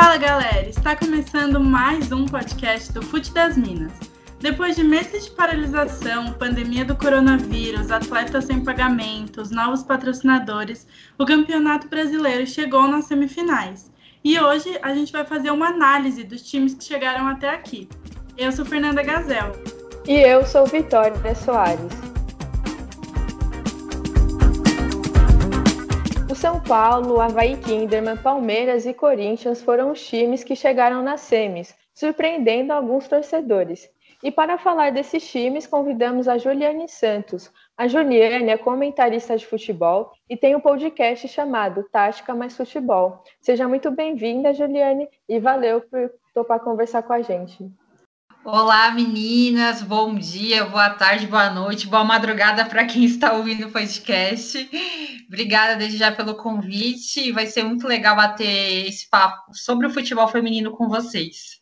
Fala galera, está começando mais um podcast do Fute das Minas. Depois de meses de paralisação, pandemia do coronavírus, atletas sem pagamentos, novos patrocinadores, o Campeonato Brasileiro chegou nas semifinais. E hoje a gente vai fazer uma análise dos times que chegaram até aqui. Eu sou Fernanda Gazel. E eu sou Vitória Soares. São Paulo, Havaí Kinderman, Palmeiras e Corinthians foram os times que chegaram nas semis, surpreendendo alguns torcedores. E para falar desses times, convidamos a Juliane Santos. A Juliane é comentarista de futebol e tem um podcast chamado Tática Mais Futebol. Seja muito bem-vinda, Juliane, e valeu por topar conversar com a gente. Olá, meninas, bom dia, boa tarde, boa noite, boa madrugada para quem está ouvindo o podcast. Obrigada desde já pelo convite. Vai ser muito legal bater esse papo sobre o futebol feminino com vocês.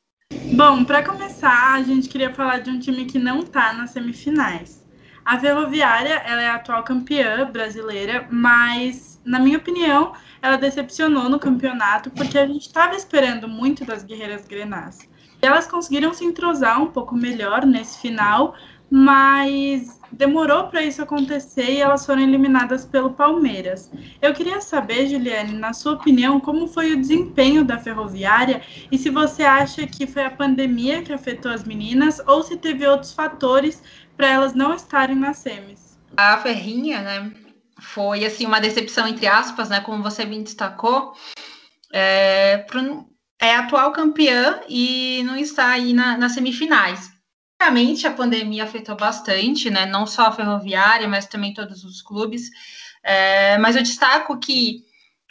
Bom, para começar, a gente queria falar de um time que não está nas semifinais. A Ferroviária, ela é a atual campeã brasileira, mas, na minha opinião, ela decepcionou no campeonato porque a gente estava esperando muito das Guerreiras Grenás. Elas conseguiram se entrosar um pouco melhor nesse final, mas demorou para isso acontecer e elas foram eliminadas pelo Palmeiras. Eu queria saber, Juliane, na sua opinião, como foi o desempenho da Ferroviária e se você acha que foi a pandemia que afetou as meninas ou se teve outros fatores para elas não estarem nas semis. A Ferrinha, né, foi assim uma decepção entre aspas, né, como você bem destacou. É, é atual campeã e não está aí na, nas semifinais. Realmente a pandemia afetou bastante, né? Não só a ferroviária, mas também todos os clubes. É, mas eu destaco que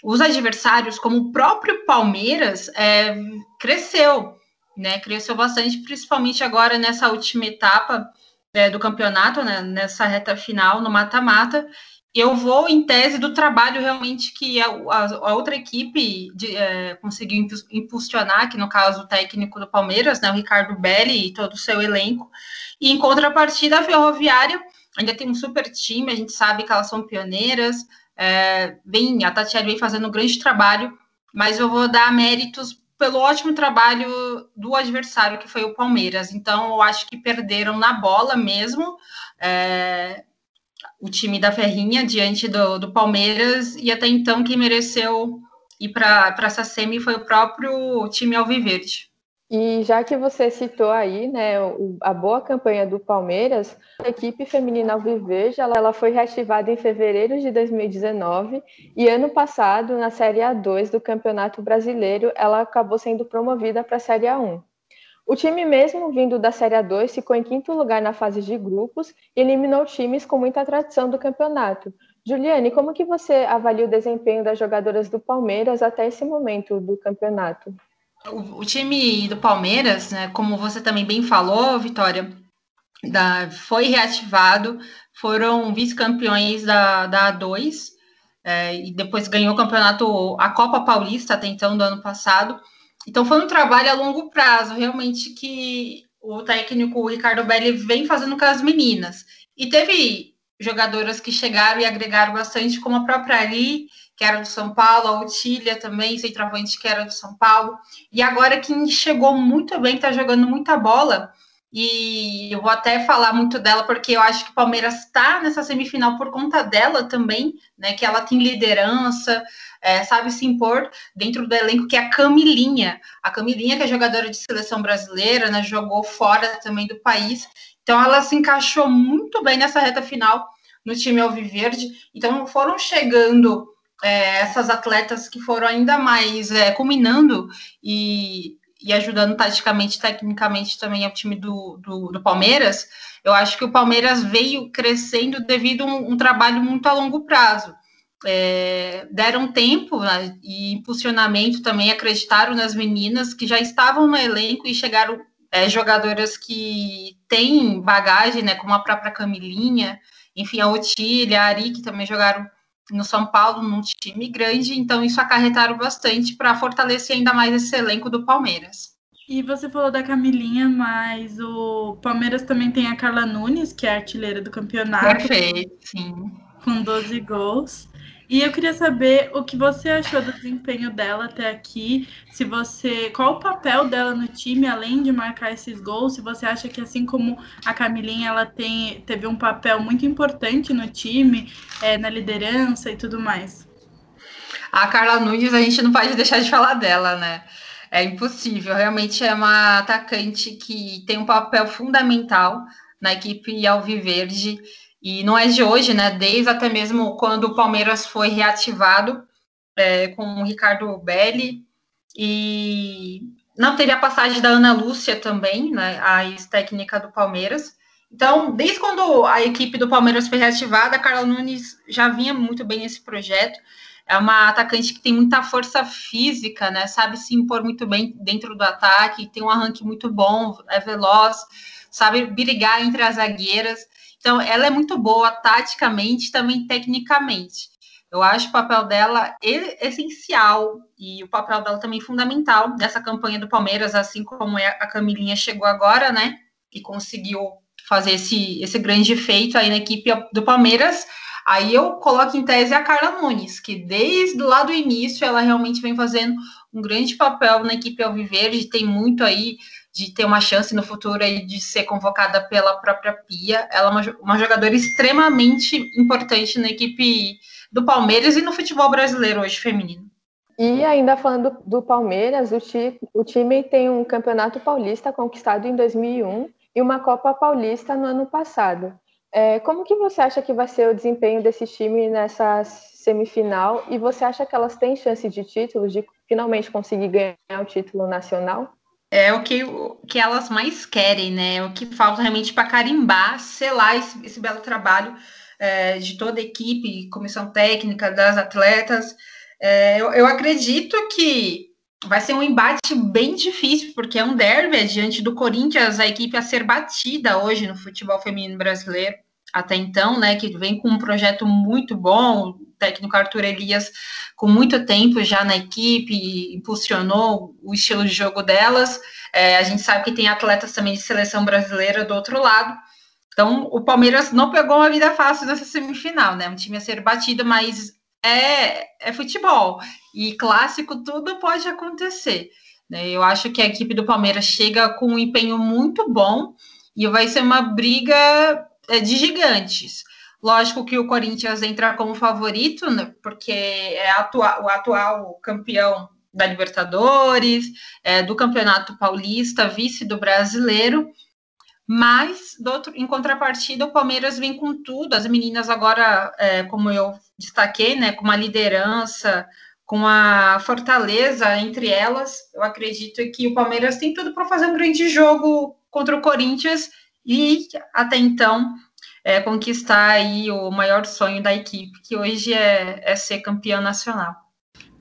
os adversários, como o próprio Palmeiras, é, cresceu, né? Cresceu bastante, principalmente agora nessa última etapa é, do campeonato, né? Nessa reta final, no mata-mata eu vou em tese do trabalho realmente que a, a, a outra equipe de, é, conseguiu impulsionar, que no caso o técnico do Palmeiras, né, o Ricardo Belli e todo o seu elenco, e em contrapartida a Ferroviária ainda tem um super time, a gente sabe que elas são pioneiras, é, vem, a Tatiana vem fazendo um grande trabalho, mas eu vou dar méritos pelo ótimo trabalho do adversário, que foi o Palmeiras. Então, eu acho que perderam na bola mesmo. É, o time da Ferrinha diante do, do Palmeiras, e até então quem mereceu ir para essa semi foi o próprio time Alviverde. E já que você citou aí, né, a boa campanha do Palmeiras, a equipe feminina Alviverde, ela, ela foi reativada em fevereiro de 2019 e ano passado, na Série A2 do Campeonato Brasileiro, ela acabou sendo promovida para a Série A1. O time mesmo vindo da Série A2 ficou em quinto lugar na fase de grupos e eliminou times com muita tradição do campeonato. Juliane, como que você avalia o desempenho das jogadoras do Palmeiras até esse momento do campeonato? O, o time do Palmeiras, né, como você também bem falou, Vitória, da, foi reativado, foram vice-campeões da, da A2 é, e depois ganhou o campeonato, a Copa Paulista até então do ano passado. Então foi um trabalho a longo prazo, realmente, que o técnico Ricardo Belli vem fazendo com as meninas. E teve jogadoras que chegaram e agregaram bastante, como a própria Ali, que era do São Paulo, a Otília também, centroavante que era do São Paulo. E agora quem chegou muito bem, está jogando muita bola, e eu vou até falar muito dela, porque eu acho que o Palmeiras está nessa semifinal por conta dela também, né? Que ela tem liderança, é, sabe se impor dentro do elenco, que é a Camilinha. A Camilinha, que é jogadora de seleção brasileira, né, jogou fora também do país. Então, ela se encaixou muito bem nessa reta final no time Alviverde. Então, foram chegando é, essas atletas que foram ainda mais é, culminando e, e ajudando taticamente, tecnicamente também ao time do, do, do, Palmeiras. Eu acho que o Palmeiras veio crescendo devido a um, um trabalho muito a longo prazo é, deram tempo né, e impulsionamento também, acreditaram nas meninas que já estavam no elenco e chegaram é, jogadoras que têm bagagem, né, como a própria Camilinha, enfim, a Otília, a Ari, que também jogaram no São Paulo, num time grande, então isso acarretaram bastante para fortalecer ainda mais esse elenco do Palmeiras. E você falou da Camilinha, mas o Palmeiras também tem a Carla Nunes, que é artilheira do campeonato. Perfeito, sim. Com 12 gols. E eu queria saber o que você achou do desempenho dela até aqui, se você, qual o papel dela no time além de marcar esses gols, se você acha que assim como a Camilinha ela tem teve um papel muito importante no time, é, na liderança e tudo mais. A Carla Nunes a gente não pode deixar de falar dela, né? É impossível. Realmente é uma atacante que tem um papel fundamental na equipe Alviverde. E não é de hoje, né? Desde até mesmo quando o Palmeiras foi reativado é, com o Ricardo Belli. E não teve a passagem da Ana Lúcia também, né? A ex-técnica do Palmeiras. Então, desde quando a equipe do Palmeiras foi reativada, a Carla Nunes já vinha muito bem nesse projeto. É uma atacante que tem muita força física, né? Sabe se impor muito bem dentro do ataque, tem um arranque muito bom, é veloz, sabe brigar entre as zagueiras. Então, ela é muito boa taticamente, também tecnicamente. Eu acho o papel dela essencial e o papel dela também fundamental nessa campanha do Palmeiras, assim como é, a Camilinha chegou agora, né? E conseguiu fazer esse, esse grande feito aí na equipe do Palmeiras. Aí eu coloco em tese a Carla Nunes, que desde lá do início ela realmente vem fazendo um grande papel na equipe Alviverde, tem muito aí de ter uma chance no futuro aí de ser convocada pela própria Pia. Ela é uma, uma jogadora extremamente importante na equipe do Palmeiras e no futebol brasileiro hoje feminino. E ainda falando do, Palmeiras, o, ti, o time tem um campeonato paulista conquistado em 2001 e uma Copa Paulista no ano passado. É, como que você acha que vai ser o desempenho desse time nessa semifinal? E você acha que elas têm chance de título, de finalmente conseguir ganhar o título nacional? É o que, o que elas mais querem, né? O que falta realmente para carimbar, selar esse, esse belo trabalho é, de toda a equipe, comissão técnica, das atletas. É, eu, eu acredito que vai ser um embate bem difícil, porque é um derby diante do Corinthians, a equipe a ser batida hoje no futebol feminino brasileiro, até então, né, que vem com um projeto muito bom, técnico Arthur Elias, com muito tempo já na equipe, impulsionou o estilo de jogo delas, é, a gente sabe que tem atletas também de seleção brasileira do outro lado, então o Palmeiras não pegou uma vida fácil nessa semifinal, né, um time a ser batido, mas é, é futebol. E clássico, tudo pode acontecer. Né? Eu acho que a equipe do Palmeiras chega com um empenho muito bom e vai ser uma briga é, de gigantes. Lógico que o Corinthians entra como favorito, né? porque é atua o atual campeão da Libertadores, é, do Campeonato Paulista, vice do brasileiro. Mas, outro, em contrapartida, o Palmeiras vem com tudo. As meninas agora, é, como eu destaquei, né, com uma liderança, com a fortaleza entre elas, eu acredito que o Palmeiras tem tudo para fazer um grande jogo contra o Corinthians e, até então, é, conquistar aí o maior sonho da equipe, que hoje é, é ser campeão nacional.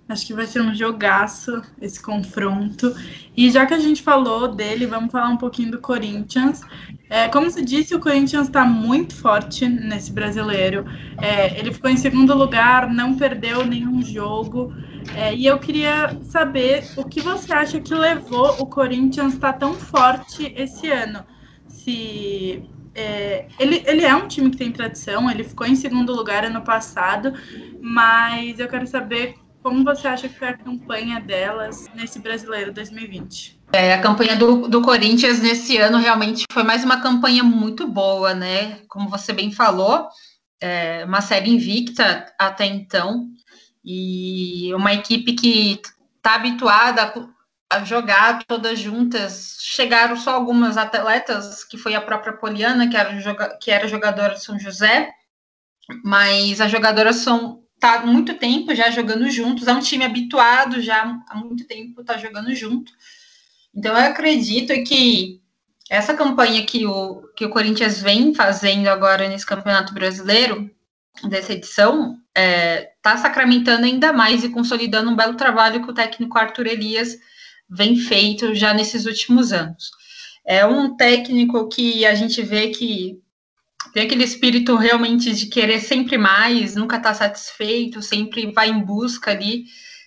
Acho que vai ser um jogaço esse confronto. E já que a gente falou dele, vamos falar um pouquinho do Corinthians. É, como se disse, o Corinthians está muito forte nesse brasileiro. É, ele ficou em segundo lugar, não perdeu nenhum jogo. É, e eu queria saber o que você acha que levou o Corinthians a estar tá tão forte esse ano. Se é, ele, ele é um time que tem tradição, ele ficou em segundo lugar ano passado, mas eu quero saber como você acha que foi a campanha delas nesse Brasileiro 2020? É, a campanha do, do Corinthians nesse ano realmente foi mais uma campanha muito boa, né? Como você bem falou, é uma série invicta até então, e uma equipe que está habituada a jogar todas juntas. Chegaram só algumas atletas, que foi a própria Poliana, que era, que era jogadora de São José, mas as jogadoras são tá muito tempo já jogando juntos, é um time habituado já há muito tempo tá jogando junto. Então eu acredito que essa campanha que o, que o Corinthians vem fazendo agora nesse Campeonato Brasileiro, dessa edição, é, tá sacramentando ainda mais e consolidando um belo trabalho que o técnico Arthur Elias vem feito já nesses últimos anos. É um técnico que a gente vê que tem aquele espírito realmente de querer sempre mais, nunca estar tá satisfeito, sempre vai em busca ali,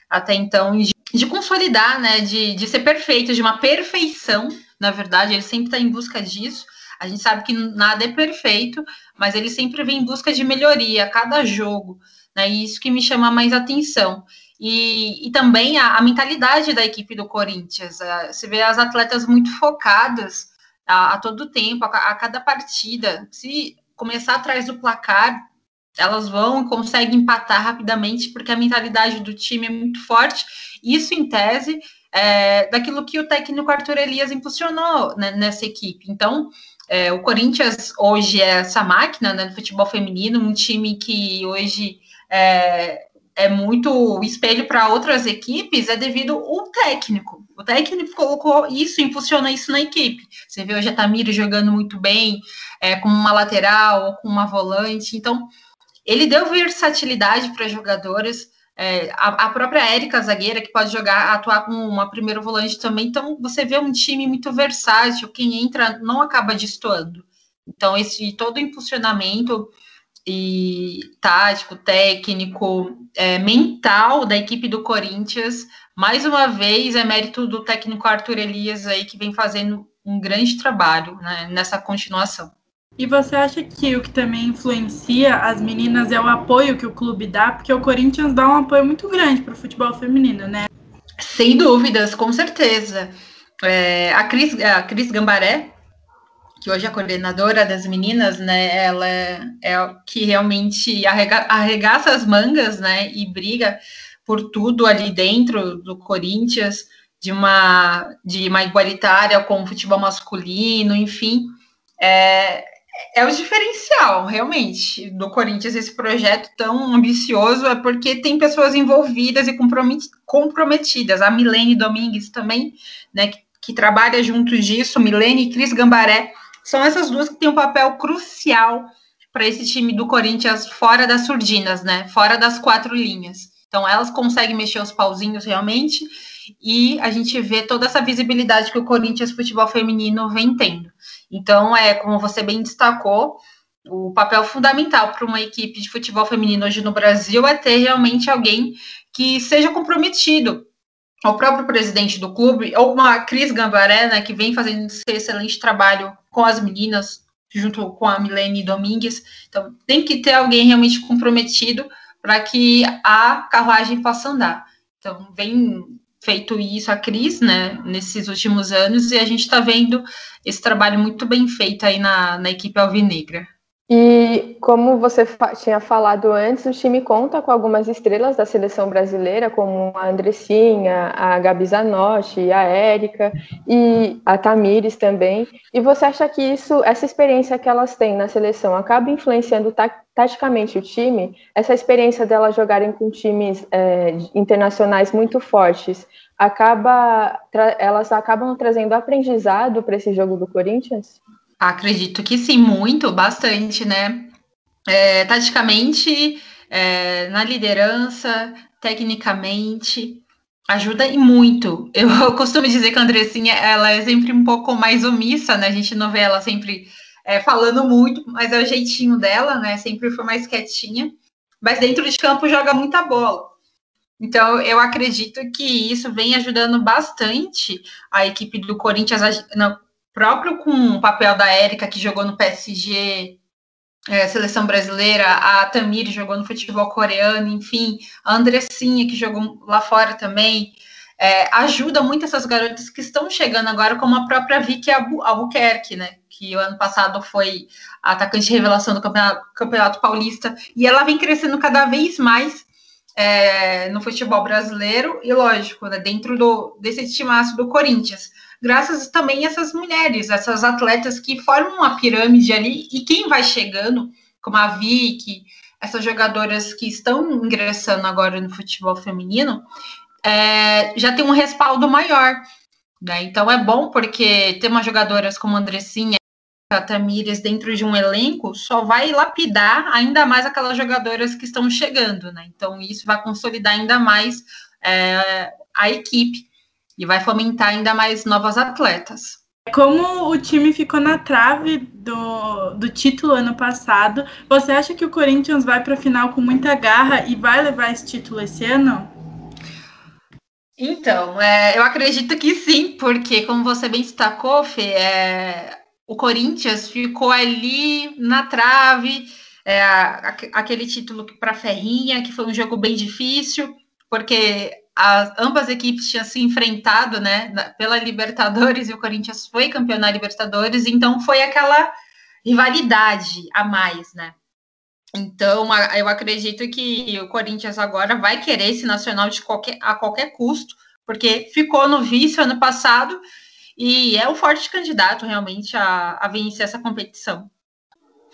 até então, de, de consolidar, né, de, de ser perfeito, de uma perfeição, na verdade, ele sempre está em busca disso. A gente sabe que nada é perfeito, mas ele sempre vem em busca de melhoria a cada jogo, Né? E isso que me chama mais atenção. E, e também a, a, mentalidade da equipe do Corinthians. A, você vê as atletas muito focadas a, a todo tempo, a, a, cada partida. Se começar atrás do placar, elas vão e conseguem empatar rapidamente, porque a mentalidade do time é muito forte. Isso, em tese, é, daquilo que o técnico Arthur Elias impulsionou né, nessa equipe. Então, é, o Corinthians hoje é essa máquina né, do futebol feminino, um time que hoje é, é muito espelho para outras equipes, é devido ao técnico. O técnico colocou isso, impulsiona isso na equipe. Você vê hoje a Tamiri jogando muito bem, é, com uma lateral ou com uma volante. Então, ele deu versatilidade para jogadoras. É, a, a, própria Érica, zagueira, que pode jogar, atuar como uma primeira volante também. Então, você vê um time muito versátil, quem entra não acaba destoando. Então, esse todo o impulsionamento e tático, técnico, é, mental da equipe do Corinthians, mais uma vez é mérito do técnico Arthur Elias aí, que vem fazendo um grande trabalho né, nessa continuação. E você acha que o que também influencia as meninas é o apoio que o clube dá? Porque o Corinthians dá um apoio muito grande para o futebol feminino, né? Sem dúvidas, com certeza. É, a, Cris, a Cris Gambaré, que hoje é a coordenadora das meninas, né? Ela é, é que realmente arrega, arregaça as mangas, né? E briga por tudo ali dentro do Corinthians, de uma, de uma igualitária com o futebol masculino, enfim. É, é o diferencial, realmente, do Corinthians, esse projeto tão ambicioso, é porque tem pessoas envolvidas e comprometidas. A Milene Domingues também, né, que, que trabalha junto disso, Milene e Cris Gambaré, são essas duas que têm um papel crucial para esse time do Corinthians fora das surdinas, né, fora das quatro linhas. Então, elas conseguem mexer os pauzinhos realmente, e a gente vê toda essa visibilidade que o Corinthians Futebol Feminino vem tendo. Então, é como você bem destacou, o papel fundamental para uma equipe de futebol feminino hoje no Brasil é ter realmente alguém que seja comprometido. O próprio presidente do clube, ou uma Cris Gambaré, né, que vem fazendo esse excelente trabalho com as meninas, junto com a Milene Domingues. Então, tem que ter alguém realmente comprometido para que a carruagem possa andar. Então, vem feito isso a Cris, né, nesses últimos anos, e a gente está vendo esse trabalho muito bem feito aí na, na equipe alvinegra. E como você tinha falado antes, o time conta com algumas estrelas da seleção brasileira, como a Andressinha, a Gabi Zanotti, a Érica e a Tamires também. E você acha que isso, essa experiência que elas têm na seleção acaba influenciando taticamente o time? Essa experiência delas jogarem com times é, internacionais muito fortes, acaba, elas acabam trazendo aprendizado para esse jogo do Corinthians? Acredito que sim, muito, bastante, né? É, taticamente, é, na liderança, tecnicamente, ajuda e muito. Eu, costumo dizer que a Andressinha, ela é sempre um pouco mais omissa, né? A gente não vê ela sempre é, falando muito, mas é o jeitinho dela, né? Sempre foi mais quietinha. Mas dentro de campo joga muita bola. Então, eu acredito que isso vem ajudando bastante a equipe do Corinthians, próprio com o papel da Érica, que jogou no PSG, é, seleção brasileira, a Tamir jogou no futebol coreano, enfim, a Andressinha, que jogou lá fora também, é, ajuda muito essas garotas que estão chegando agora, como a própria Vicky Albuquerque, né? Que o ano passado foi a atacante revelação do Campeonato, Campeonato Paulista, e ela vem crescendo cada vez mais é, no futebol brasileiro, e lógico, né, dentro do, desse timaço do Corinthians graças também a essas mulheres, essas atletas que formam uma pirâmide ali, e quem vai chegando, como a Vicky, essas jogadoras que estão ingressando agora no futebol feminino, é, já tem um respaldo maior. Né? Então é bom porque ter umas jogadoras como a Andressinha, a Tamires dentro de um elenco só vai lapidar ainda mais aquelas jogadoras que estão chegando. Né? Então isso vai consolidar ainda mais é, a equipe e vai fomentar ainda mais novas atletas. Como o time ficou na trave do, do título ano passado, você acha que o Corinthians vai para a final com muita garra e vai levar esse título esse ano? Então, é, eu acredito que sim, porque como você bem destacou, Fê, é, o Corinthians ficou ali na trave, é, aquele título para Ferrinha, que foi um jogo bem difícil, porque as, ambas equipes tinham se enfrentado, né, pela Libertadores e o Corinthians foi campeão na Libertadores, então foi aquela rivalidade a mais, né? Então, eu acredito que o Corinthians agora vai querer esse nacional de qualquer, a qualquer custo, porque ficou no vice ano passado e é o forte candidato realmente a, a vencer essa competição.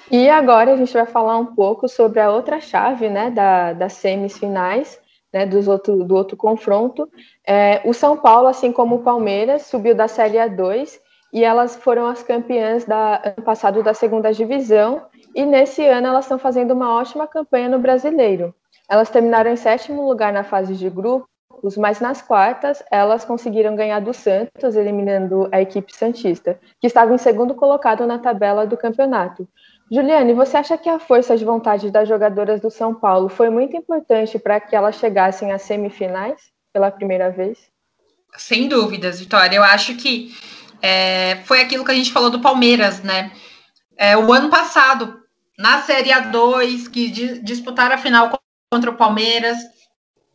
E agora a gente vai falar um pouco sobre a outra chave, né, da, das semifinais, né, dos outro, do outro confronto. É, o São Paulo, assim como o Palmeiras, subiu da Série A2 e elas foram as campeãs da ano passado da segunda divisão e nesse ano elas estão fazendo uma ótima campanha no Brasileiro. Elas terminaram em sétimo lugar na fase de grupos, mas nas quartas elas conseguiram ganhar do Santos, eliminando a equipe santista, que estava em segundo colocado na tabela do campeonato. Juliane, você acha que a força de vontade das jogadoras do São Paulo foi muito importante para que elas chegassem às semifinais pela primeira vez? Sem dúvidas, Vitória. Eu acho que é, foi aquilo que a gente falou do Palmeiras, né? É, o ano passado, na Série A2, que di disputaram a final contra o Palmeiras,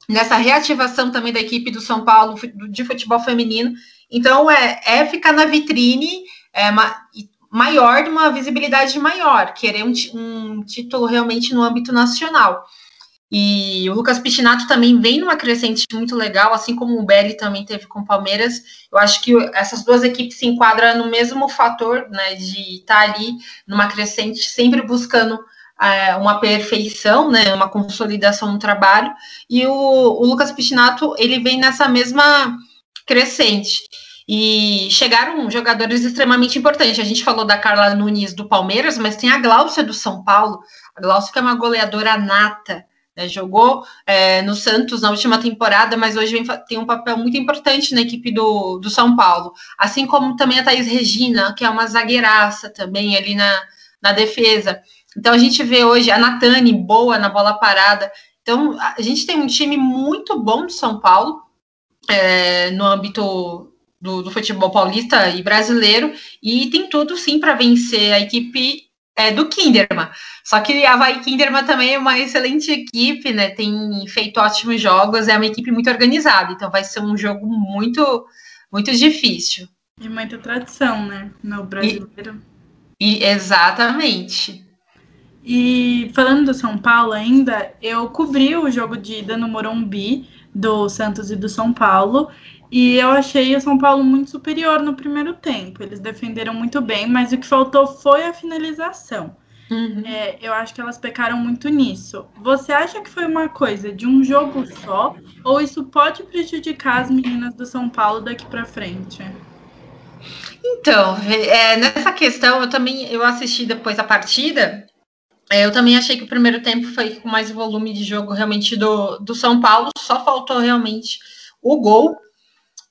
nessa reativação também da equipe do São Paulo de futebol feminino. Então, é, é ficar na vitrine é, maior, de uma visibilidade maior, querer um, um título realmente no âmbito nacional. E o Lucas Pichinato também vem numa crescente muito legal, assim como o Belli também teve com o Palmeiras. Eu acho que essas duas equipes se enquadram no mesmo fator, né, de estar tá ali numa crescente, sempre buscando é, uma perfeição, né, uma consolidação no trabalho. E o, o Lucas Pichinato, ele vem nessa mesma crescente. E chegaram jogadores extremamente importantes. A gente falou da Carla Nunes do Palmeiras, mas tem a Gláucia do São Paulo. A Gláucia que é uma goleadora nata. Né? Jogou é, no Santos na última temporada, mas hoje vem, tem um papel muito importante na equipe do, do São Paulo. Assim como também a Thaís Regina, que é uma zagueiraça também ali na, na defesa. Então a gente vê hoje a Natane boa na bola parada. Então a gente tem um time muito bom do São Paulo é, no âmbito do, do, futebol paulista e brasileiro, e tem tudo sim para vencer a equipe é, do Kinderman. Só que a Vai Kinderman também é uma excelente equipe, né? Tem feito ótimos jogos, é uma equipe muito organizada, então vai ser um jogo muito, muito difícil. E muita tradição, né? No brasileiro. E, e exatamente. E falando do São Paulo ainda, eu cobri o jogo de ida no Morumbi do Santos e do São Paulo. E eu achei o São Paulo muito superior no primeiro tempo. Eles defenderam muito bem, mas o que faltou foi a finalização. Uhum. É, eu acho que elas pecaram muito nisso. Você acha que foi uma coisa de um jogo só? Ou isso pode prejudicar as meninas do São Paulo daqui para frente? Então, é, nessa questão, eu também eu assisti depois a partida. É, eu também achei que o primeiro tempo foi com mais volume de jogo realmente do, do São Paulo. Só faltou realmente o gol.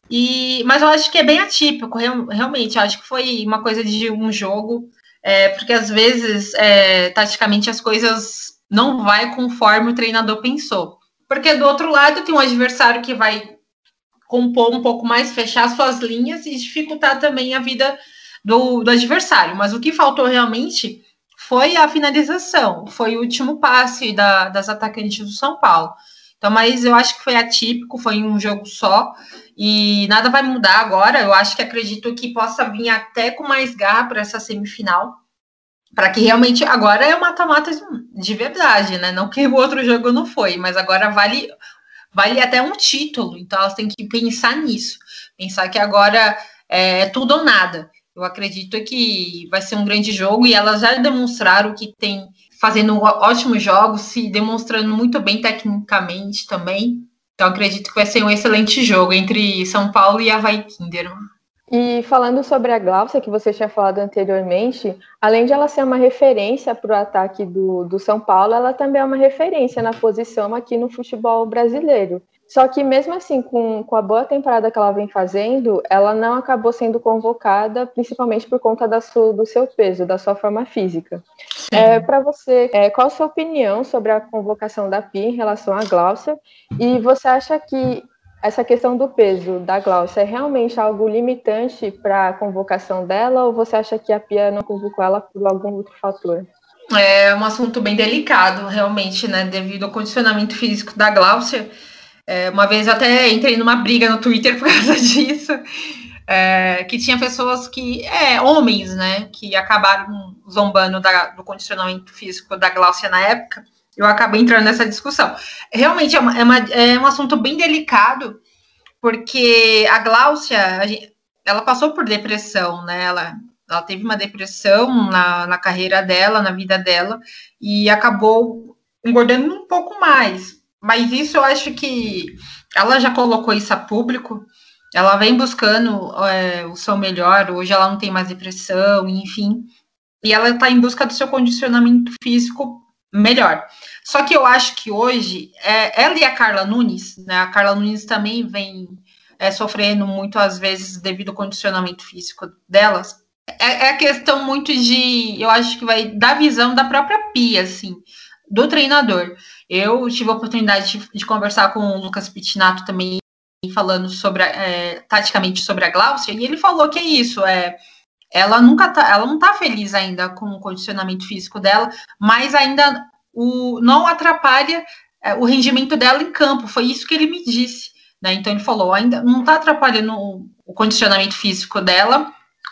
E, mas eu acho que é bem atípico, realmente. Eu acho que foi uma coisa de um jogo, é, porque às vezes, é, taticamente, as coisas não vai conforme o treinador pensou. Porque do outro lado tem um adversário que vai compor um pouco mais, fechar suas linhas e dificultar também a vida do, do adversário. Mas o que faltou realmente foi a finalização, foi o último passe da, das atacantes do São Paulo. Então, mas eu acho que foi atípico, foi um jogo só e nada vai mudar agora. Eu acho que acredito que possa vir até com mais garra para essa semifinal, para que realmente agora é o mata-mata de verdade, né? Não que o outro jogo não foi, mas agora vale vale até um título. Então elas têm que pensar nisso, pensar que agora é tudo ou nada. Eu acredito que vai ser um grande jogo e elas já demonstraram que tem fazendo ótimos jogos, se demonstrando muito bem tecnicamente também. Então acredito que vai ser um excelente jogo entre São Paulo e Havaí Kinderman. E falando sobre a Glaucia, que você tinha falado anteriormente, além de ela ser uma referência para o ataque do, do São Paulo, ela também é uma referência na posição aqui no futebol brasileiro. Só que mesmo assim, com, com a boa temporada que ela vem fazendo, ela não acabou sendo convocada, principalmente por conta da sua, do seu peso, da sua forma física. É, Para você, é, qual a sua opinião sobre a convocação da Pia em relação à Glaucia? E você acha que essa questão do peso da Glaucia é realmente algo limitante para a convocação dela, ou você acha que a Pia não convocou ela por algum outro fator? É um assunto bem delicado, realmente, né? Devido ao condicionamento físico da Gláucia. É, uma vez eu até entrei numa briga no Twitter por causa disso. É, que tinha pessoas que, é, homens, né, que acabaram zombando da, do condicionamento físico da Gláucia na época, eu acabei entrando nessa discussão. Realmente é, uma, é, uma, é um assunto bem delicado, porque a Gláucia, a gente, ela passou por depressão, né, ela, ela teve uma depressão na, na carreira dela, na vida dela, e acabou engordando um pouco mais. Mas isso eu acho que ela já colocou isso a público, ela vem buscando é, o seu melhor, hoje ela não tem mais depressão, enfim, e ela está em busca do seu condicionamento físico melhor. Só que eu acho que hoje, é, ela e a Carla Nunes, né, a Carla Nunes também vem é, sofrendo muito, às vezes, devido ao condicionamento físico delas, é, é questão muito de, eu acho que vai da visão da própria Pia, assim, do treinador. Eu tive a oportunidade de, de conversar com o Lucas Pitinato também falando sobre é, taticamente sobre a Glaucia, e ele falou que é isso, é ela nunca tá, ela não tá feliz ainda com o condicionamento físico dela, mas ainda o não atrapalha é, o rendimento dela em campo. Foi isso que ele me disse, né? Então ele falou, ainda não tá atrapalhando o, o condicionamento físico dela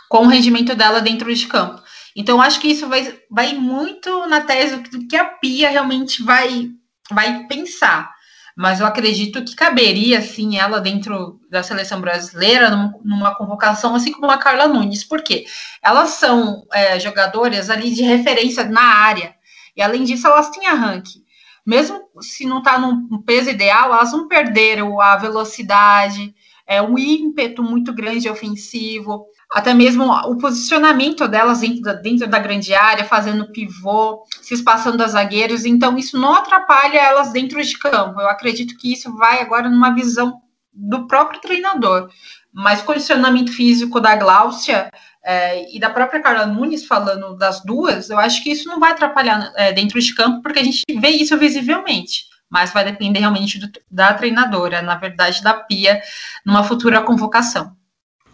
com o rendimento dela dentro de campo. Então acho que isso vai, vai muito na tese do que a Pia realmente vai vai pensar. Mas eu acredito que caberia, sim, ela dentro da seleção brasileira, numa convocação, assim como a Carla Nunes, porque elas são é, jogadoras ali de referência na área, e além disso, elas têm arranque. Mesmo se não está no peso ideal, elas não perderam a velocidade, é, um ímpeto muito grande ofensivo, até mesmo o posicionamento delas dentro da, dentro da grande área, fazendo pivô, se espaçando das zagueiros, então isso não atrapalha elas dentro de campo. Eu acredito que isso vai agora numa visão do próprio treinador. Mas o condicionamento físico da Gláucia é, e da própria Carla Nunes falando das duas, eu acho que isso não vai atrapalhar é, dentro de campo, porque a gente vê isso visivelmente. Mas vai depender realmente do, da treinadora, na verdade, da Pia, numa futura convocação.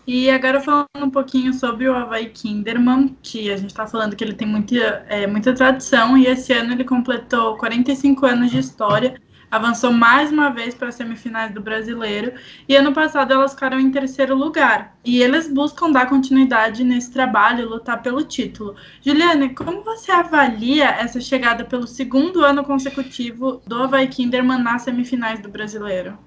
E agora falando um pouquinho sobre o Havaí Kinderman, que a gente está falando que ele tem muita, é, muita tradição e esse ano ele completou 45 anos de história, avançou mais uma vez para as semifinais do Brasileiro e ano passado elas ficaram em terceiro lugar. E eles buscam dar continuidade nesse trabalho, lutar pelo título. Juliane, como você avalia essa chegada pelo segundo ano consecutivo do Havaí Kinderman nas semifinais do Brasileiro?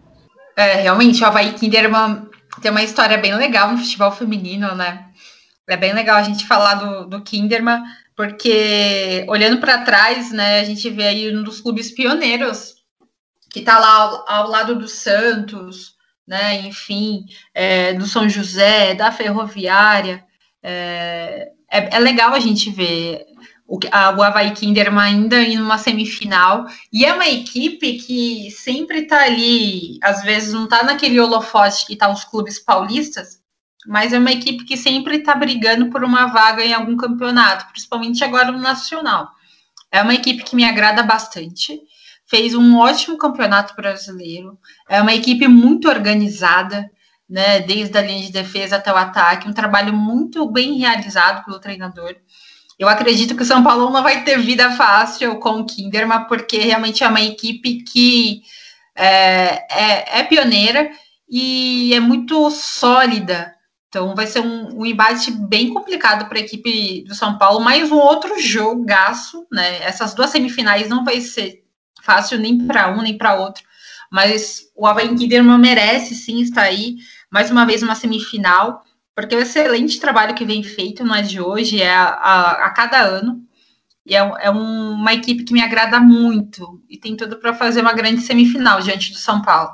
É, realmente, o Havaí Kinderman tem uma história bem legal no futebol feminino, né? É bem legal a gente falar do, do Kinderman, porque olhando para trás, né, a gente vê aí um dos clubes pioneiros que está lá ao, ao, lado do Santos, né, enfim, é, do São José, da Ferroviária. É, é, é legal a gente ver o, a, o Havaí Kinderman ainda em uma semifinal, e é uma equipe que sempre está ali, às vezes não está naquele holofote que estão tá os clubes paulistas, mas é uma equipe que sempre está brigando por uma vaga em algum campeonato, principalmente agora no Nacional. É uma equipe que me agrada bastante, fez um ótimo campeonato brasileiro, é uma equipe muito organizada, né, desde a linha de defesa até o ataque, um trabalho muito bem realizado pelo treinador. Eu acredito que o São Paulo não vai ter vida fácil com o Kinderman, porque realmente é uma equipe que é, é, é pioneira e é muito sólida. Então vai ser um, um embate bem complicado para a equipe do São Paulo, mais um outro jogaço, né? Essas duas semifinais não vai ser fácil nem para um nem para outro, mas o Havaí Kinderman merece sim estar aí mais uma vez uma semifinal porque o excelente trabalho que vem feito é de hoje, é a, a, a cada ano. E é, é um, uma equipe que me agrada muito e tem tudo para fazer uma grande semifinal diante do São Paulo.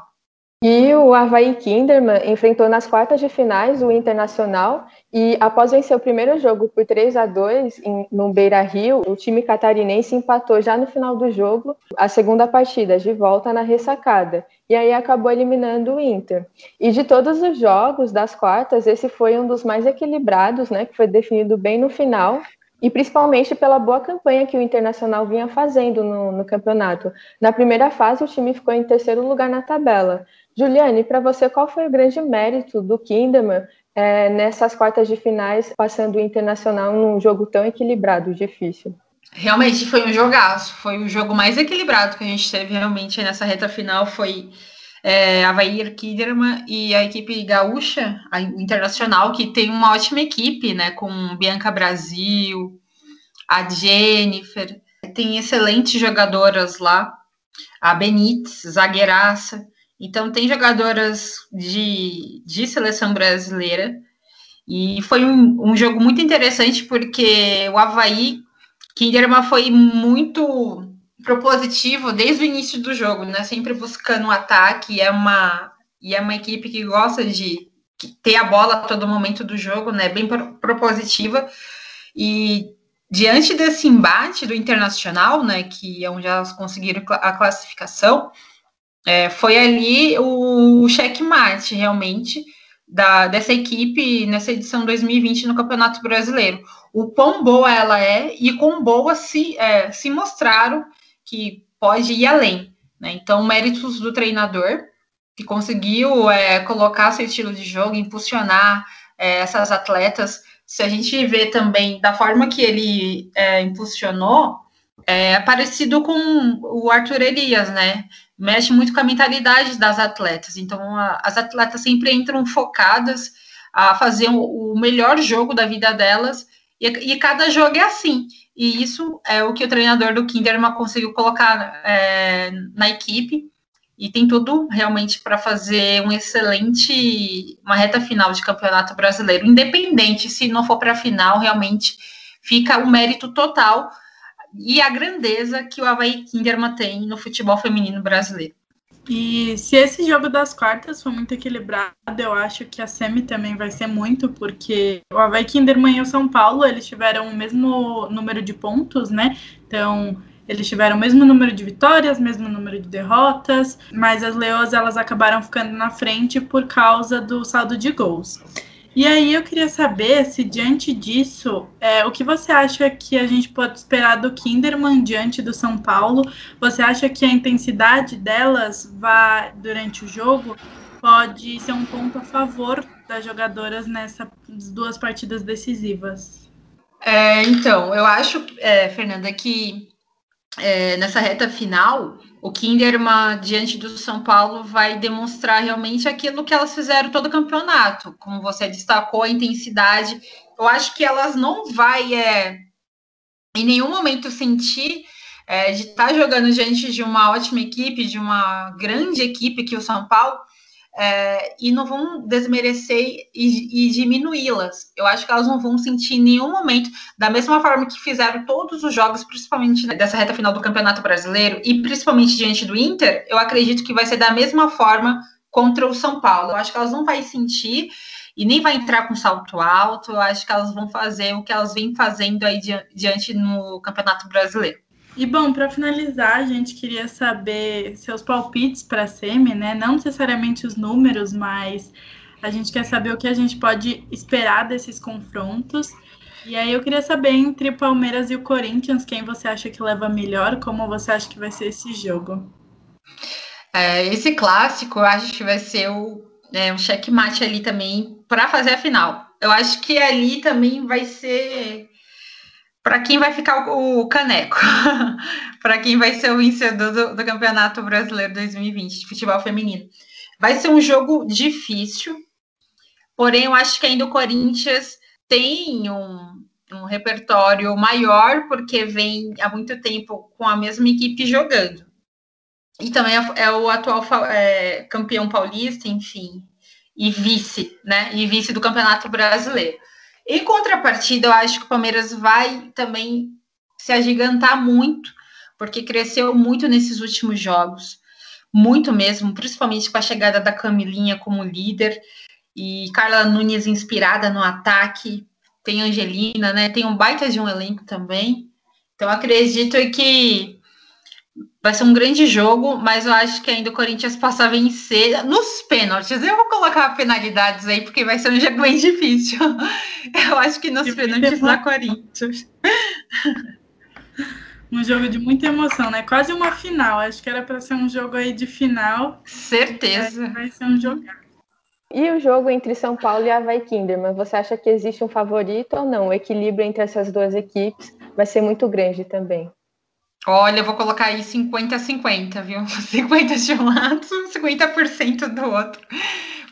E o Havaí Kinderman enfrentou nas quartas de finais o Internacional e após vencer o primeiro jogo por 3 a 2 em, no Beira-Rio, o time catarinense empatou já no final do jogo a segunda partida de volta na ressacada e aí acabou eliminando o Inter. E de todos os jogos das quartas, esse foi um dos mais equilibrados, né, que foi definido bem no final e principalmente pela boa campanha que o Internacional vinha fazendo no, no campeonato. Na primeira fase, o time ficou em terceiro lugar na tabela. Juliane, para você, qual foi o grande mérito do Kinderman é, nessas quartas de finais, passando o Internacional num jogo tão equilibrado, difícil? Realmente foi um jogaço, foi o jogo mais equilibrado que a gente teve realmente nessa reta final, foi é, Havaí Kinderman e a equipe gaúcha, a internacional, que tem uma ótima equipe, né, com Bianca Brasil, a Jennifer, tem excelentes jogadoras lá, a Benítez, zagueiraça, então tem jogadoras de, de seleção brasileira, e foi um, um jogo muito interessante porque o Havaí Kinderman foi muito propositivo desde o início do jogo, né? Sempre buscando um ataque, é uma e é uma equipe que gosta de ter a bola a todo momento do jogo, né? Bem propositiva. E diante desse embate do Internacional, né, que é onde elas conseguiram a classificação, é, foi ali o checkmate, realmente, da, dessa equipe nessa edição 2020 no Campeonato Brasileiro. O quão boa ela é e quão boa se, é, se mostraram que pode ir além. Né? Então, méritos do treinador, que conseguiu é, colocar seu estilo de jogo, impulsionar é, essas atletas. Se a gente vê também da forma que ele é, impulsionou, é parecido com o Arthur Elias, né? mexe muito com a mentalidade das atletas. Então, a, as atletas sempre entram focadas a fazer o, o melhor jogo da vida delas, e, e, cada jogo é assim. E isso é o que o treinador do Kinderman conseguiu colocar é, na equipe, e tem tudo realmente para fazer um excelente, uma reta final de campeonato brasileiro, independente se não for para a final, realmente fica o mérito total e a grandeza que o Havaí Kinderman tem no futebol feminino brasileiro. E se esse jogo das quartas for muito equilibrado, eu acho que a semi também vai ser muito, porque o Havaí Kinderman e o São Paulo, eles tiveram o mesmo número de pontos, né? Então, eles tiveram o mesmo número de vitórias, mesmo número de derrotas, mas as Leoas, elas acabaram ficando na frente por causa do saldo de gols. E aí eu queria saber se diante disso, é, o que você acha que a gente pode esperar do Kinderman diante do São Paulo? Você acha que a intensidade delas vai durante o jogo pode ser um ponto a favor das jogadoras nessas duas partidas decisivas? É, então, eu acho, é, Fernanda, que é, nessa reta final o Kinderman, diante do São Paulo, vai demonstrar realmente aquilo que elas fizeram todo o campeonato. Como você destacou, a intensidade. Eu acho que elas não vai é, em nenhum momento sentir é, de estar tá jogando diante de uma ótima equipe, de uma grande equipe que o São Paulo, é, e não vão desmerecer e, e diminuí-las. Eu acho que elas não vão sentir em nenhum momento, da mesma forma que fizeram todos os jogos, principalmente dessa reta final do Campeonato Brasileiro, e principalmente diante do Inter, eu acredito que vai ser da mesma forma contra o São Paulo. Eu acho que elas não vão sentir e nem vai entrar com salto alto. Eu acho que elas vão fazer o que elas vêm fazendo aí diante no Campeonato Brasileiro. E bom, para finalizar, a gente queria saber seus palpites para a SEMI, né? Não necessariamente os números, mas a gente quer saber o que a gente pode esperar desses confrontos. E aí eu queria saber entre o Palmeiras e o Corinthians, quem você acha que leva melhor, como você acha que vai ser esse jogo? É, esse clássico, eu acho que vai ser o, é, um checkmate ali também para fazer a final. Eu acho que ali também vai ser para quem vai ficar o, caneco, para quem vai ser o vencedor do, do, Campeonato Brasileiro 2020 de futebol feminino. Vai ser um jogo difícil, porém eu acho que ainda o Corinthians tem um, um repertório maior, porque vem há muito tempo com a mesma equipe jogando. E também é, é o atual é, campeão paulista, enfim, e vice, né? E vice do Campeonato Brasileiro. Em contrapartida, eu acho que o Palmeiras vai também se agigantar muito, porque cresceu muito nesses últimos jogos, muito mesmo, principalmente com a chegada da Camilinha como líder e Carla Nunes inspirada no ataque, tem Angelina, né? Tem um baita de um elenco também. Então acredito que Vai ser um grande jogo, mas eu acho que ainda o Corinthians possa vencer nos pênaltis. Eu vou colocar penalidades aí, porque vai ser um jogo bem difícil. Eu acho que nos pênaltis da Corinthians. Um jogo de muita emoção, né? Quase uma final. Acho que era para ser um jogo aí de final. Certeza. Vai ser um jogo. E o jogo entre São Paulo e Havaí Kinderman, você acha que existe um favorito ou não? O equilíbrio entre essas duas equipes vai ser muito grande também. Olha, eu vou colocar aí 50-50, viu? 50 de um lado, 50% do outro.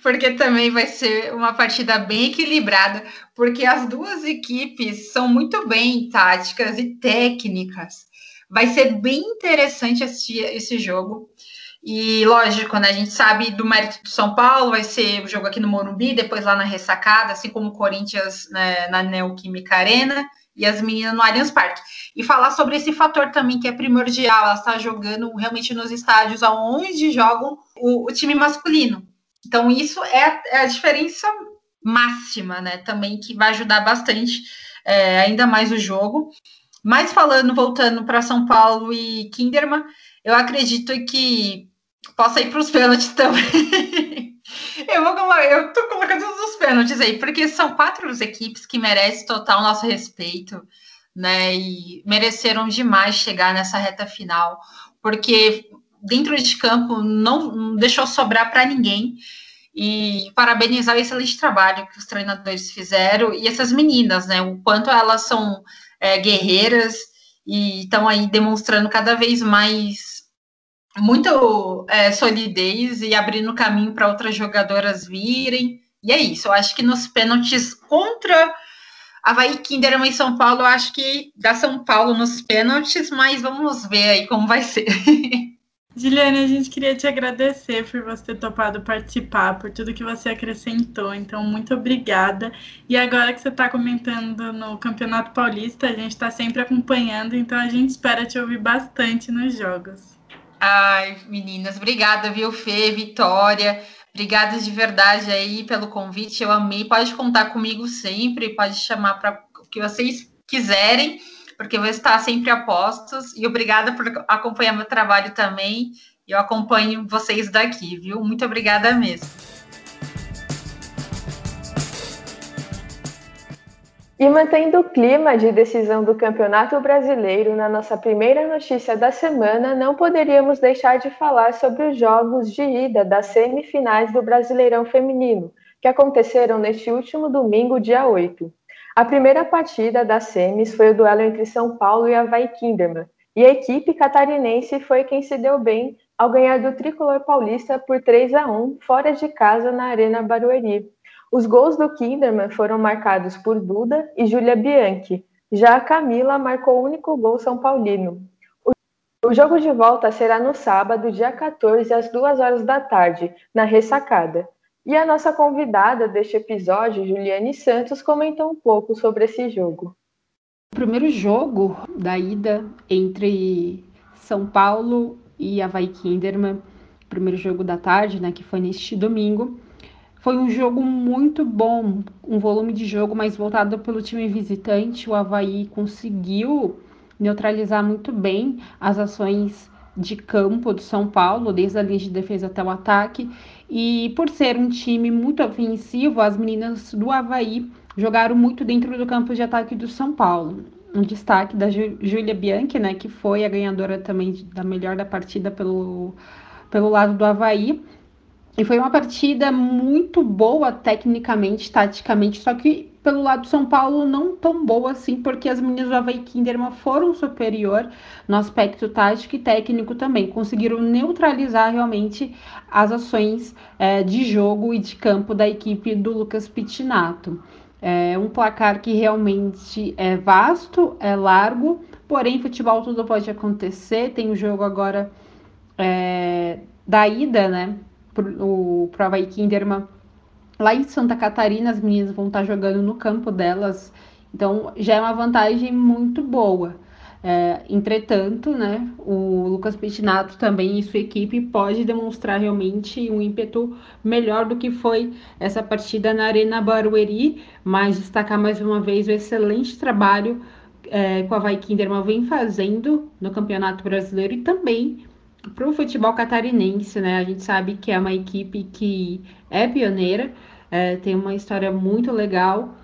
Porque também vai ser uma partida bem equilibrada, porque as duas equipes são muito bem táticas e técnicas. Vai ser bem interessante assistir esse jogo. E lógico, né? A gente sabe do mérito do São Paulo, vai ser o jogo aqui no Morumbi, depois lá na ressacada, assim como o Corinthians né, na Neoquímica Arena e as meninas no Allianz Parque. E falar sobre esse fator também que é primordial, ela está jogando realmente nos estádios aonde jogam o, o time masculino. Então, isso é, é, a diferença máxima, né? Também que vai ajudar bastante é, ainda mais o jogo. Mas falando, voltando para São Paulo e Kinderman, eu acredito que possa ir para os pênaltis também. eu vou eu tô colocando pênaltis aí, porque são quatro equipes que merecem total nosso respeito, né? E mereceram demais chegar nessa reta final, porque dentro de campo não, deixou sobrar para ninguém. E parabenizar o excelente trabalho que os treinadores fizeram e essas meninas, né? O quanto elas são é, guerreiras e estão aí demonstrando cada vez mais muito é, solidez e abrindo caminho para outras jogadoras virem. E é isso, eu acho que nos pênaltis contra Havaí Kinderman em São Paulo, eu acho que dá São Paulo nos pênaltis, mas vamos ver aí como vai ser. Juliane, a gente queria te agradecer por você ter topado participar, por tudo que você acrescentou. Então, muito obrigada. E agora que você está comentando no Campeonato Paulista, a gente está sempre acompanhando, então a gente espera te ouvir bastante nos jogos. Ai, meninas, obrigada, viu, Fê, Vitória. Obrigada de verdade aí pelo convite. Eu amei. Pode contar comigo sempre, pode chamar para o que vocês quiserem porque eu vou estar sempre a postos. E obrigada por acompanhar meu trabalho também. Eu acompanho vocês daqui, viu? Muito obrigada mesmo. E mantendo o clima de decisão do Campeonato Brasileiro na nossa primeira notícia da semana, não poderíamos deixar de falar sobre os jogos de ida das semifinais do Brasileirão Feminino, que aconteceram neste último domingo, dia 8. A primeira partida das semis foi o duelo entre São Paulo e Havaí Kinderman, e a equipe catarinense foi quem se deu bem ao ganhar do tricolor paulista por 3 a 1 fora de casa na Arena Barueri. Os gols do Kinderman foram marcados por Duda e Júlia Bianchi. Já a Camila marcou o único gol são paulino. O jogo de volta será no sábado, dia 14, às 2 horas da tarde, na Ressacada. E a nossa convidada deste episódio, Juliane Santos, comentou um pouco sobre esse jogo. O primeiro jogo da ida entre São Paulo e Havaí Kinderman, primeiro jogo da tarde, né, que foi neste domingo, foi um jogo muito bom, um volume de jogo mais voltado pelo time visitante. O Havaí conseguiu neutralizar muito bem as ações de campo do São Paulo, desde a linha de defesa até o ataque, e por ser um time muito ofensivo, as meninas do Havaí jogaram muito dentro do campo de ataque do São Paulo. Um destaque da Júlia Bianchi, né, que foi a ganhadora também da melhor da partida pelo, pelo lado do Havaí. E foi uma partida muito boa tecnicamente, taticamente, só que pelo lado do São Paulo não tão boa assim, porque as meninas do Havaí Kinderman foram superior no aspecto tático e técnico também. Conseguiram neutralizar realmente as ações é, de jogo e de campo da equipe do Lucas Pitinato. É um placar que realmente é vasto, é largo, porém futebol tudo pode acontecer. Tem o jogo agora é, da ida, né, o, pro Havaí Kinderman. Lá em Santa Catarina, as meninas vão estar jogando no campo delas, então já é uma vantagem muito boa. É, entretanto, né, o Lucas Petinato também e sua equipe pode demonstrar realmente um ímpeto melhor do que foi essa partida na Arena Barueri, mas destacar mais uma vez o excelente trabalho é, que a Vai Kinderman vem fazendo no Campeonato Brasileiro e também para o futebol catarinense, né? A gente sabe que é uma equipe que é pioneira, é, tem uma história muito legal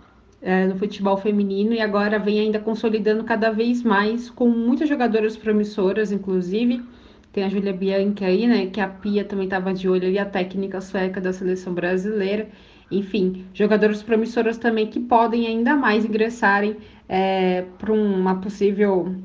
é, no futebol feminino e agora vem ainda consolidando cada vez mais com muitas jogadoras promissoras, inclusive. Tem a Júlia Bianchi aí, né? Que a Pia também estava de olho ali, a técnica sueca da seleção brasileira. enfim, jogadores promissoras também que podem ainda mais ingressarem é, para uma possível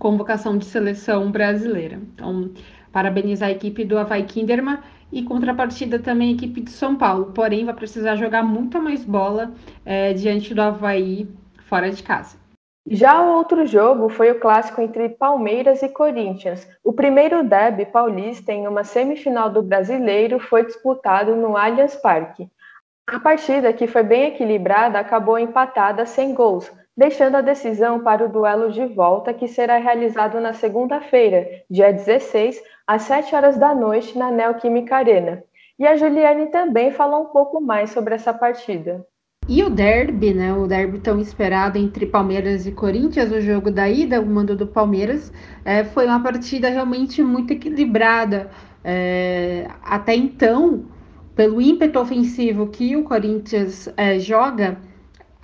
convocação de seleção brasileira. Então, parabenizar a equipe do Havaí Kinderman e contrapartida também a equipe de São Paulo, porém vai precisar jogar muita mais bola é, diante do Havaí fora de casa. Já o outro jogo foi o clássico entre Palmeiras e Corinthians. O primeiro derby paulista em uma semifinal do Brasileiro foi disputado no Allianz Parque. A partida, que foi bem equilibrada, acabou empatada sem gols, deixando a decisão para o duelo de volta, que será realizado na segunda-feira, dia 16, às 7 horas da noite, na Neoquímica Arena. E a Juliane também falou um pouco mais sobre essa partida. E o derby, né? O derby tão esperado entre Palmeiras e Corinthians, o jogo da ida, o mando do Palmeiras, é, foi uma partida realmente muito equilibrada. É, até então, pelo ímpeto ofensivo que o Corinthians é, joga,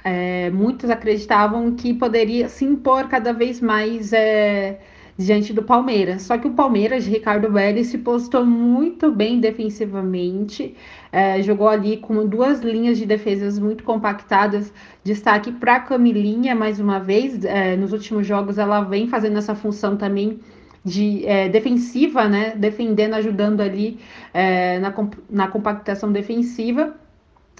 é, muitos acreditavam que poderia se impor cada vez mais é, diante do Palmeiras. Só que o Palmeiras de Ricardo Vélez se postou muito bem defensivamente, é, jogou ali com duas linhas de defesas muito compactadas. Destaque para Camilinha, mais uma vez, é, nos últimos jogos ela vem fazendo essa função também de é, defensiva, né? Defendendo, ajudando ali é, na, na compactação defensiva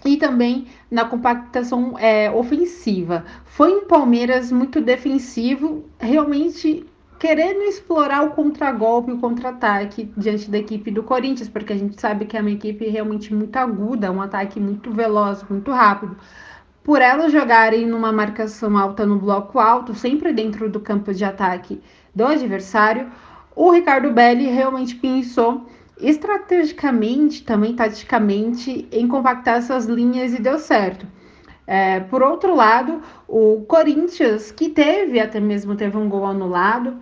e também na compactação é, ofensiva. Foi um Palmeiras muito defensivo, realmente querendo explorar o contragolpe, o contra-ataque diante da equipe do Corinthians, porque a gente sabe que é uma equipe realmente muito aguda, um ataque muito veloz, muito rápido. Por elas jogarem numa marcação alta no bloco alto, sempre dentro do campo de ataque do adversário, o Ricardo Belli realmente pensou estrategicamente, também taticamente, em compactar essas linhas e deu certo. É, por outro lado, o Corinthians, que teve até mesmo teve um gol anulado,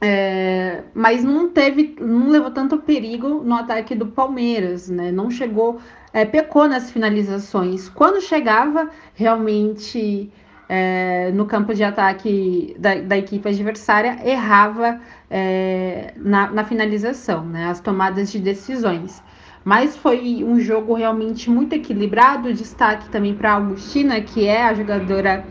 é, mas não teve, não levou tanto perigo no ataque do Palmeiras, né? Não chegou, é, pecou nas finalizações. Quando chegava, realmente é, no campo de ataque da, da equipe adversária, errava é, na, na, finalização, né, as tomadas de decisões. Mas foi um jogo realmente muito equilibrado. Destaque também para a Augustina, que é a jogadora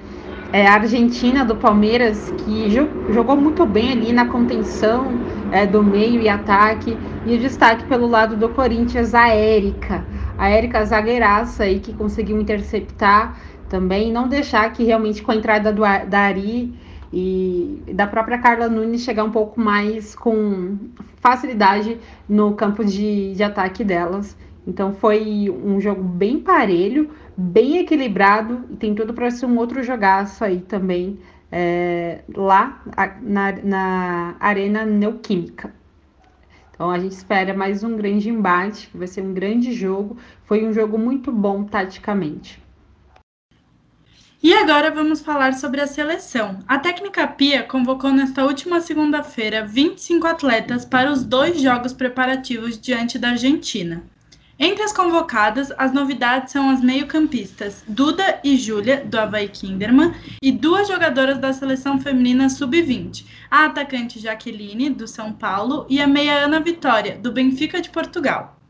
é, argentina do Palmeiras, que jo jogou muito bem ali na contenção é, do meio e ataque. E destaque pelo lado do Corinthians, a Érica. A Érica zagueiraça aí que conseguiu interceptar também, não deixar que realmente com a entrada do, da Ari e da própria Carla Nunes chegar um pouco mais com facilidade no campo de, de ataque delas. Então foi um jogo bem parelho, bem equilibrado e tem tudo para ser um outro jogaço aí também é, lá na, na Arena Neoquímica. Então a gente espera mais um grande embate, que vai ser um grande jogo. Foi um jogo muito bom taticamente. E agora vamos falar sobre a seleção. A técnica Pia convocou nesta última segunda-feira 25 atletas para os dois jogos preparativos diante da Argentina. Entre as convocadas, as novidades são as meio-campistas Duda e Júlia, do Havaí Kinderman, e duas jogadoras da seleção feminina sub-20, a atacante Jaqueline, do São Paulo, e a meia Ana Vitória, do Benfica de Portugal.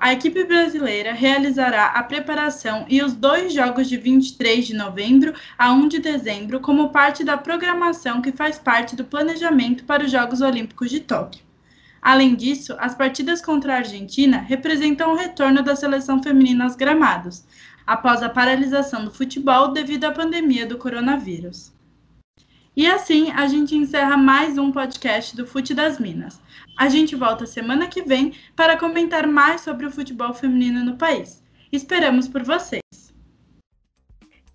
A equipe brasileira realizará a preparação e os dois jogos de 23 de novembro a 1 de dezembro como parte da programação que faz parte do planejamento para os Jogos Olímpicos de Tóquio. Além disso, as partidas contra a Argentina representam o retorno da seleção feminina aos gramados, após a paralisação do futebol devido à pandemia do coronavírus. E assim a gente encerra mais um podcast do Fute das Minas. A gente volta semana que vem para comentar mais sobre o futebol feminino no país. Esperamos por vocês!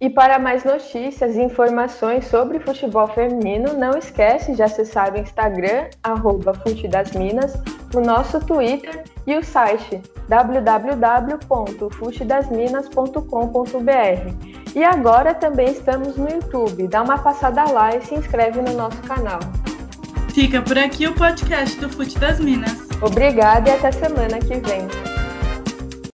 E para mais notícias e informações sobre futebol feminino, não esquece de acessar o Instagram, arroba Minas, o nosso Twitter e o site www.futedasminas.com.br. E agora também estamos no YouTube. Dá uma passada lá e se inscreve no nosso canal. Fica por aqui o podcast do Fute das Minas. Obrigada e até semana que vem.